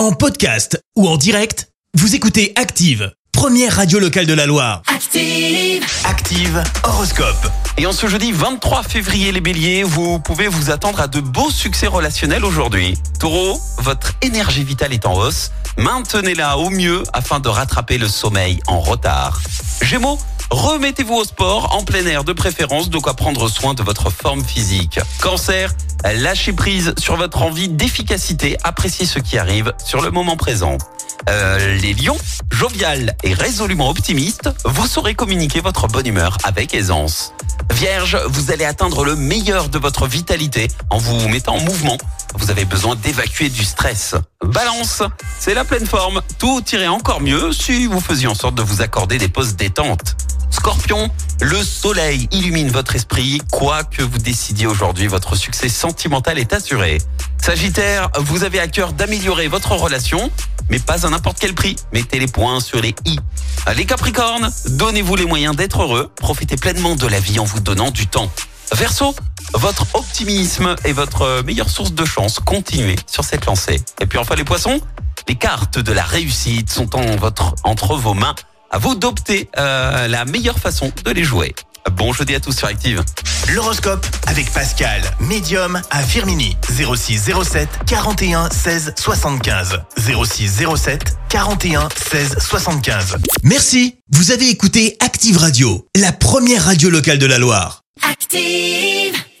En podcast ou en direct, vous écoutez Active, première radio locale de la Loire. Active. Active Horoscope. Et en ce jeudi 23 février, les béliers, vous pouvez vous attendre à de beaux succès relationnels aujourd'hui. Taureau, votre énergie vitale est en hausse. Maintenez-la au mieux afin de rattraper le sommeil en retard. Gémeaux, remettez-vous au sport, en plein air de préférence, de quoi prendre soin de votre forme physique. Cancer, lâchez prise sur votre envie d'efficacité, appréciez ce qui arrive sur le moment présent. Euh, les lions, jovial et résolument optimiste, vous saurez communiquer votre bonne humeur avec aisance. Vierge, vous allez atteindre le meilleur de votre vitalité en vous mettant en mouvement. Vous avez besoin d'évacuer du stress. Balance, c'est la pleine forme. Tout irait encore mieux si vous faisiez en sorte de vous accorder des pauses détente. Scorpion, le soleil illumine votre esprit. Quoi que vous décidiez aujourd'hui, votre succès sentimental est assuré. Sagittaire, vous avez à cœur d'améliorer votre relation, mais pas à n'importe quel prix. Mettez les points sur les i. Les Capricornes, donnez-vous les moyens d'être heureux. Profitez pleinement de la vie en vous donnant du temps. Verseau, votre optimisme est votre meilleure source de chance. Continuez sur cette lancée. Et puis enfin les poissons, les cartes de la réussite sont en entre vos mains. À vous d'opter euh, la meilleure façon de les jouer. Bon jeudi à tous sur Active. L'horoscope avec Pascal, médium à Firmini. 06 07 41 16 75. 06 07 41 16 75. Merci, vous avez écouté Active Radio, la première radio locale de la Loire. Active.